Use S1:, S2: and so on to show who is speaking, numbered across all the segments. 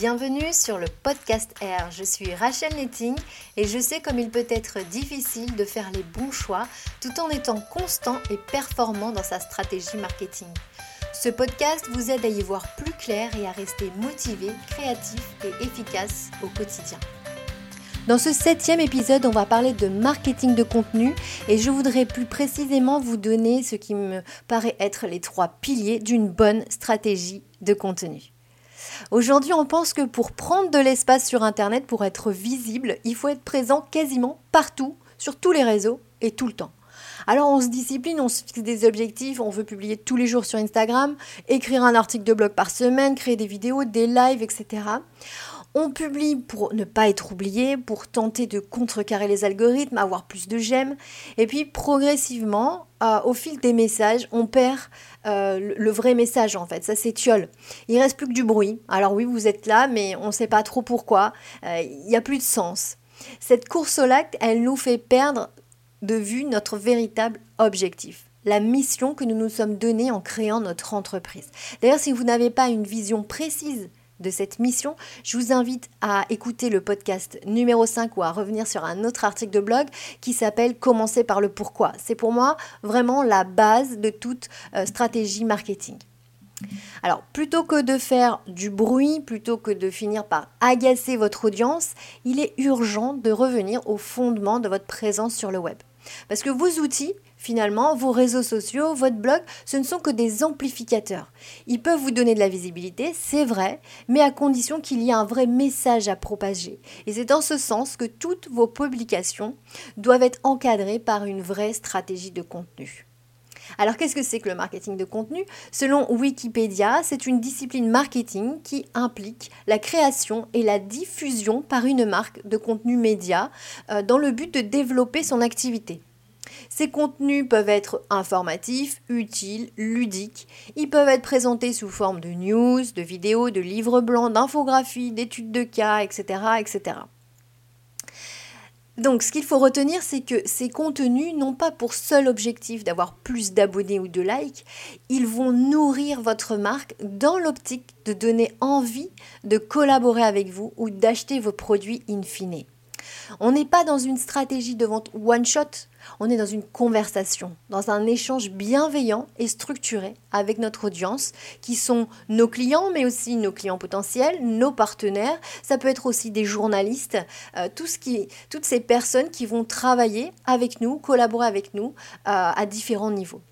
S1: Bienvenue sur le podcast R. Je suis Rachel Netting et je sais comme il peut être difficile de faire les bons choix tout en étant constant et performant dans sa stratégie marketing. Ce podcast vous aide à y voir plus clair et à rester motivé, créatif et efficace au quotidien. Dans ce septième épisode, on va parler de marketing de contenu et je voudrais plus précisément vous donner ce qui me paraît être les trois piliers d'une bonne stratégie de contenu. Aujourd'hui, on pense que pour prendre de l'espace sur Internet, pour être visible, il faut être présent quasiment partout, sur tous les réseaux et tout le temps. Alors on se discipline, on se fixe des objectifs, on veut publier tous les jours sur Instagram, écrire un article de blog par semaine, créer des vidéos, des lives, etc. On publie pour ne pas être oublié, pour tenter de contrecarrer les algorithmes, avoir plus de j'aime. Et puis progressivement, euh, au fil des messages, on perd euh, le vrai message en fait. Ça s'étiole. Il reste plus que du bruit. Alors oui, vous êtes là, mais on ne sait pas trop pourquoi. Euh, il n'y a plus de sens. Cette course au lac, elle nous fait perdre de vue notre véritable objectif la mission que nous nous sommes donnée en créant notre entreprise. D'ailleurs, si vous n'avez pas une vision précise de cette mission, je vous invite à écouter le podcast numéro 5 ou à revenir sur un autre article de blog qui s'appelle Commencer par le pourquoi. C'est pour moi vraiment la base de toute euh, stratégie marketing. Alors, plutôt que de faire du bruit, plutôt que de finir par agacer votre audience, il est urgent de revenir au fondement de votre présence sur le web. Parce que vos outils, Finalement, vos réseaux sociaux, votre blog, ce ne sont que des amplificateurs. Ils peuvent vous donner de la visibilité, c'est vrai, mais à condition qu'il y ait un vrai message à propager. Et c'est dans ce sens que toutes vos publications doivent être encadrées par une vraie stratégie de contenu. Alors qu'est-ce que c'est que le marketing de contenu? Selon Wikipédia, c'est une discipline marketing qui implique la création et la diffusion par une marque de contenu média euh, dans le but de développer son activité. Ces contenus peuvent être informatifs, utiles, ludiques. Ils peuvent être présentés sous forme de news, de vidéos, de livres blancs, d'infographies, d'études de cas, etc., etc. Donc ce qu'il faut retenir, c'est que ces contenus n'ont pas pour seul objectif d'avoir plus d'abonnés ou de likes, ils vont nourrir votre marque dans l'optique de donner envie de collaborer avec vous ou d'acheter vos produits in fine. On n'est pas dans une stratégie de vente one-shot, on est dans une conversation, dans un échange bienveillant et structuré avec notre audience, qui sont nos clients, mais aussi nos clients potentiels, nos partenaires. Ça peut être aussi des journalistes, euh, toutes ces personnes qui vont travailler avec nous, collaborer avec nous euh, à différents niveaux.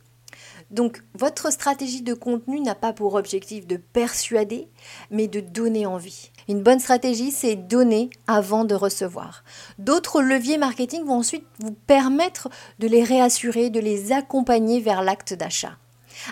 S1: Donc votre stratégie de contenu n'a pas pour objectif de persuader, mais de donner envie. Une bonne stratégie, c'est donner avant de recevoir. D'autres leviers marketing vont ensuite vous permettre de les réassurer, de les accompagner vers l'acte d'achat.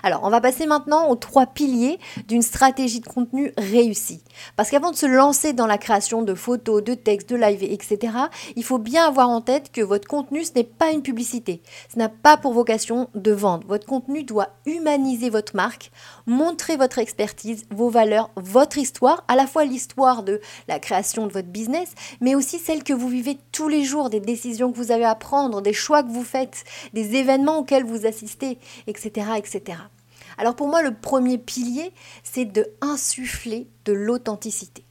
S1: Alors, on va passer maintenant aux trois piliers d'une stratégie de contenu réussie. Parce qu'avant de se lancer dans la création de photos, de textes, de live, etc., il faut bien avoir en tête que votre contenu, ce n'est pas une publicité. Ce n'a pas pour vocation de vendre. Votre contenu doit humaniser votre marque, montrer votre expertise, vos valeurs, votre histoire, à la fois l'histoire de la création de votre business, mais aussi celle que vous vivez tous les jours, des décisions que vous avez à prendre, des choix que vous faites, des événements auxquels vous assistez, etc., etc. Alors pour moi, le premier pilier, c'est de insuffler de l'authenticité.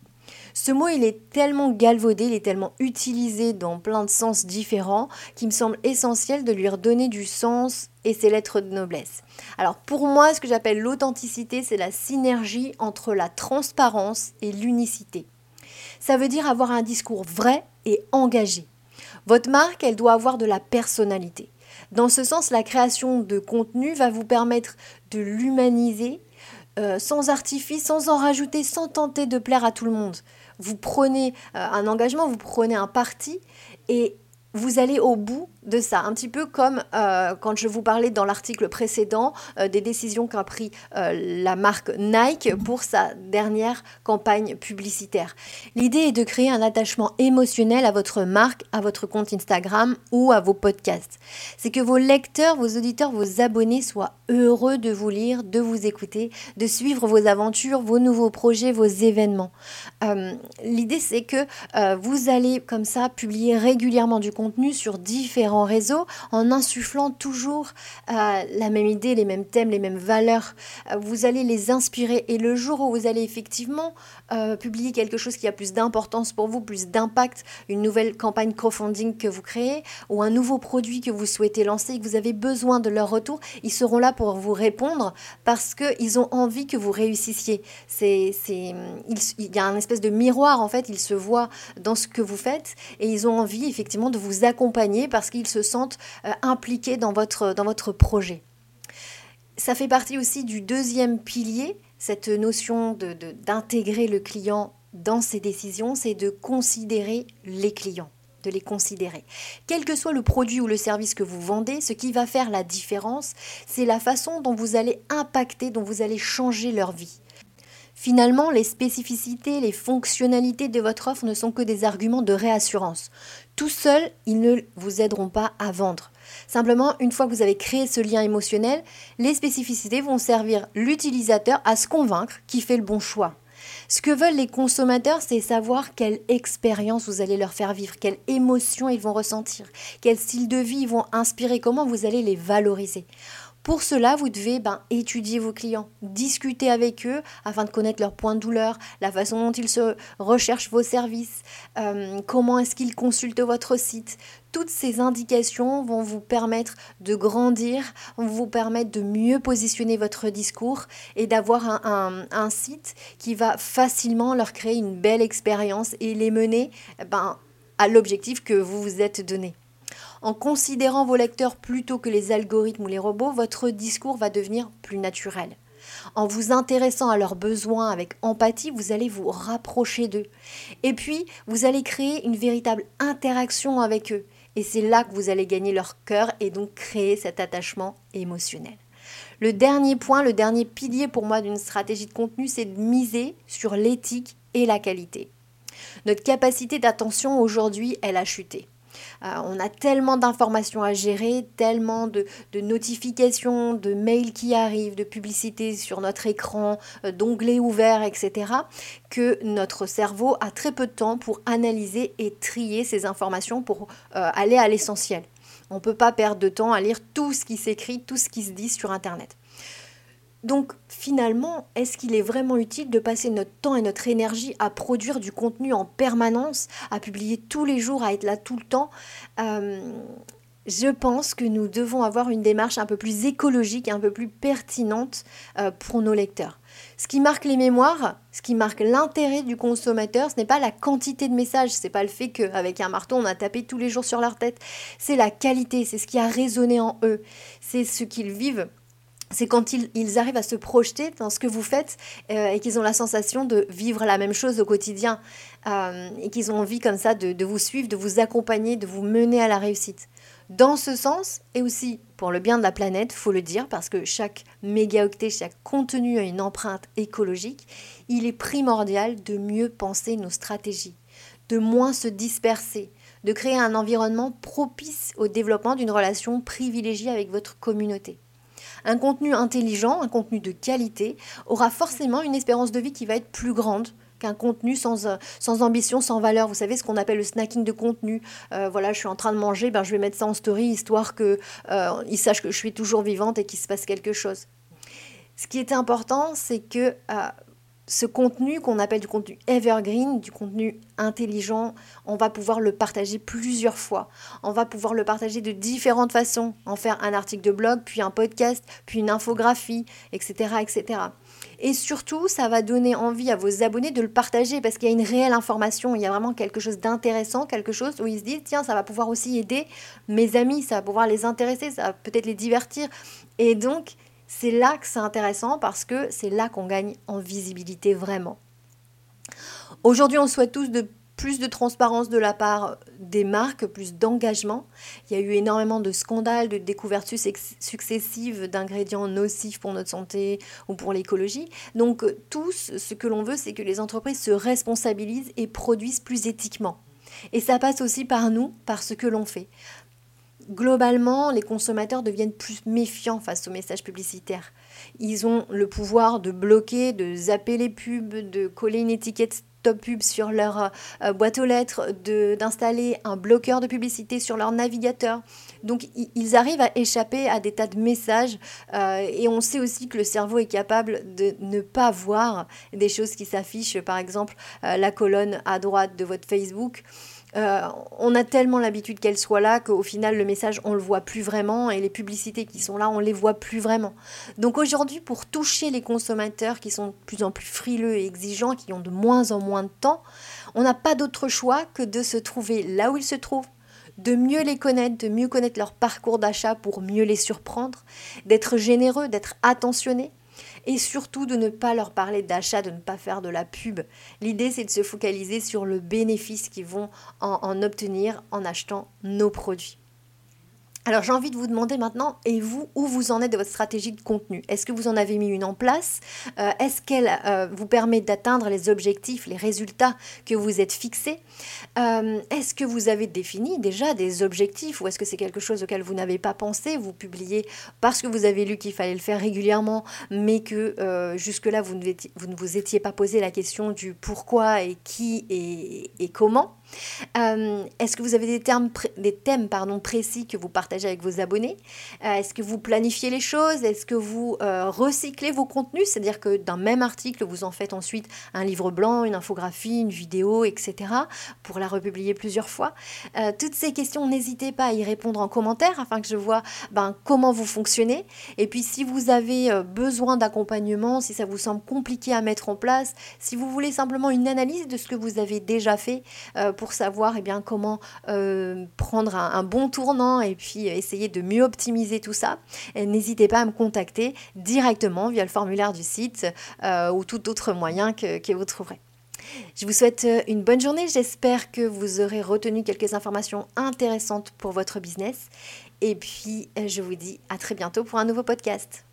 S1: Ce mot, il est tellement galvaudé, il est tellement utilisé dans plein de sens différents qu'il me semble essentiel de lui redonner du sens et ses lettres de noblesse. Alors pour moi, ce que j'appelle l'authenticité, c'est la synergie entre la transparence et l'unicité. Ça veut dire avoir un discours vrai et engagé. Votre marque, elle doit avoir de la personnalité. Dans ce sens, la création de contenu va vous permettre de l'humaniser euh, sans artifice, sans en rajouter, sans tenter de plaire à tout le monde. Vous prenez euh, un engagement, vous prenez un parti et vous allez au bout de ça. Un petit peu comme euh, quand je vous parlais dans l'article précédent euh, des décisions qu'a pris euh, la marque Nike pour sa dernière campagne publicitaire. L'idée est de créer un attachement émotionnel à votre marque, à votre compte Instagram ou à vos podcasts. C'est que vos lecteurs, vos auditeurs, vos abonnés soient heureux de vous lire, de vous écouter, de suivre vos aventures, vos nouveaux projets, vos événements. L'idée c'est que vous allez comme ça publier régulièrement du contenu sur différents différents réseaux, en insufflant toujours euh, la même idée, les mêmes thèmes, les mêmes valeurs. Euh, vous allez les inspirer et le jour où vous allez effectivement euh, publier quelque chose qui a plus d'importance pour vous, plus d'impact, une nouvelle campagne crowdfunding que vous créez ou un nouveau produit que vous souhaitez lancer que vous avez besoin de leur retour, ils seront là pour vous répondre parce qu'ils ont envie que vous réussissiez. C'est, c'est, il, y a un espèce de miroir en fait, ils se voient dans ce que vous faites et ils ont envie effectivement de vous accompagner parce qu'ils se sentent euh, impliqués dans votre, dans votre projet. Ça fait partie aussi du deuxième pilier, cette notion d'intégrer le client dans ses décisions, c'est de considérer les clients de les considérer. Quel que soit le produit ou le service que vous vendez, ce qui va faire la différence, c'est la façon dont vous allez impacter, dont vous allez changer leur vie. Finalement, les spécificités, les fonctionnalités de votre offre ne sont que des arguments de réassurance. Tout seul, ils ne vous aideront pas à vendre. Simplement, une fois que vous avez créé ce lien émotionnel, les spécificités vont servir l'utilisateur à se convaincre qu'il fait le bon choix. Ce que veulent les consommateurs, c'est savoir quelle expérience vous allez leur faire vivre, quelle émotion ils vont ressentir, quel style de vie ils vont inspirer, comment vous allez les valoriser. Pour cela, vous devez ben, étudier vos clients, discuter avec eux afin de connaître leurs points de douleur, la façon dont ils se recherchent vos services, euh, comment est-ce qu'ils consultent votre site. Toutes ces indications vont vous permettre de grandir, vont vous permettre de mieux positionner votre discours et d'avoir un, site qui va facilement leur créer une belle expérience et les mener ben, à l'objectif que vous vous êtes donné. En considérant vos lecteurs plutôt que les algorithmes ou les robots, votre discours va devenir plus naturel. En vous intéressant à leurs besoins avec empathie, vous allez vous rapprocher d'eux. Et puis, vous allez créer une véritable interaction avec eux. Et c'est là que vous allez gagner leur cœur et donc créer cet attachement émotionnel. Le dernier point, le dernier pilier pour moi d'une stratégie de contenu, c'est de miser sur l'éthique et la qualité. Notre capacité d'attention aujourd'hui, elle a chuté. Euh, on a tellement d'informations à gérer, tellement de, notifications, de mails qui arrivent, de publicités sur notre écran, euh, d'onglets ouverts, etc., que notre cerveau a très peu de temps pour analyser et trier ces informations pour euh, aller à l'essentiel. On ne peut pas perdre de temps à lire tout ce qui s'écrit, tout ce qui se dit sur Internet. Donc finalement, est-ce qu'il est vraiment utile de passer notre temps et notre énergie à produire du contenu en permanence, à publier tous les jours, à être là tout le temps? Euh, Je pense que nous devons avoir une démarche un peu plus écologique, un peu plus pertinente euh, pour nos lecteurs. Ce qui marque les mémoires, ce qui marque l'intérêt du consommateur, ce n'est pas la quantité de messages, ce n'est pas le fait qu'avec un marteau on a tapé tous les jours sur leur tête, c'est la qualité, c'est ce qui a résonné en eux, c'est ce qu'ils vivent c'est quand ils, arrivent à se projeter dans ce que vous faites euh, et qu'ils ont la sensation de vivre la même chose au quotidien euh, et qu'ils ont envie comme ça de, vous suivre, de vous accompagner, de vous mener à la réussite. Dans ce sens, et aussi pour le bien de la planète, faut le dire, parce que chaque mégaoctet, chaque contenu a une empreinte écologique, il est primordial de mieux penser nos stratégies, de moins se disperser, de créer un environnement propice au développement d'une relation privilégiée avec votre communauté. Un contenu intelligent, un contenu de qualité, aura forcément une espérance de vie qui va être plus grande qu'un contenu sans, euh, ambition, sans valeur. Vous savez ce qu'on appelle le snacking de contenu. Euh, voilà, je suis en train de manger, ben, je vais mettre ça en story histoire qu'ils euh, sachent que je suis toujours vivante et qu'il se passe quelque chose. Ce qui est important, c'est que ce contenu qu'on appelle du contenu evergreen, du contenu intelligent, on va pouvoir le partager plusieurs fois. On va pouvoir le partager de différentes façons, en faire un article de blog, puis un podcast, puis une infographie, etc. etc. Et surtout, ça va donner envie à vos abonnés de le partager parce qu'il y a une réelle information, il y a vraiment quelque chose d'intéressant, quelque chose où ils se disent, tiens, ça va pouvoir aussi aider mes amis, ça va pouvoir les intéresser, ça va peut-être les divertir. Et donc, c'est là que c'est intéressant parce que c'est là qu'on gagne en visibilité vraiment. Aujourd'hui, on souhaite tous de plus de transparence de la part des marques, plus d'engagement. Il y a eu énormément de scandales, de découvertes successives d'ingrédients nocifs pour notre santé ou pour l'écologie. Donc tous, ce que l'on veut, c'est que les entreprises se responsabilisent et produisent plus éthiquement. Et ça passe aussi par nous, par ce que l'on fait globalement, les consommateurs deviennent plus méfiants face aux messages publicitaires. Ils ont le pouvoir de bloquer, de zapper les pubs, de coller une étiquette top pub sur leur euh, boîte aux lettres, d'installer un bloqueur de publicité sur leur navigateur. Donc ils arrivent à échapper à des tas de messages euh, et on sait aussi que le cerveau est capable de ne pas voir des choses qui s'affichent, par exemple euh, la colonne à droite de votre Facebook. Euh, on a tellement l'habitude qu'elle soit là qu'au final, le message, on le voit plus vraiment et les publicités qui sont là, on les voit plus vraiment. Donc aujourd'hui, pour toucher les consommateurs qui sont de plus en plus frileux et exigeants, qui ont de moins en moins de temps, on n'a pas d'autre choix que de se trouver là où ils se trouvent, de mieux les connaître, de mieux connaître leur parcours d'achat pour mieux les surprendre, d'être généreux, d'être attentionné et surtout de ne pas leur parler d'achat, de ne pas faire de la pub. L'idée, c'est de se focaliser sur le bénéfice qu'ils vont en, obtenir en achetant nos produits. Alors j'ai envie de vous demander maintenant, et vous, où vous en êtes de votre stratégie de contenu? Est-ce que vous en avez mis une en place? Euh, Est-ce qu'elle euh, vous permet d'atteindre les objectifs, les résultats que vous êtes fixés? Euh, Est-ce que vous avez défini déjà des objectifs ou est-ce que c'est quelque chose auquel vous n'avez pas pensé? Vous publiez parce que vous avez lu qu'il fallait le faire régulièrement, mais que jusque-là, vous, ne vous étiez pas posé la question du pourquoi et qui et comment? Euh, est-ce que vous avez des, termes, des thèmes pardon, précis que vous partagez avec vos abonnés? Euh, Est-ce que vous planifiez les choses? Est-ce que vous euh, recyclez vos contenus? C'est-à-dire que d'un même article, vous en faites ensuite un livre blanc, une infographie, une vidéo, etc. pour la republier plusieurs fois. toutes ces questions, n'hésitez pas à y répondre en commentaire afin que je vois ben, comment vous fonctionnez. Et puis si vous avez besoin d'accompagnement, si ça vous semble compliqué à mettre en place, si vous voulez simplement une analyse de ce que vous avez déjà fait pour pour savoir eh bien, comment euh, prendre un, bon tournant et puis essayer de mieux optimiser tout ça, n'hésitez pas à me contacter directement via le formulaire du site euh, ou tout autre moyen que, que vous trouverez. Je vous souhaite euh, une bonne journée. J'espère que vous aurez retenu quelques informations intéressantes pour votre business. Et puis, je vous dis à très bientôt pour un nouveau podcast.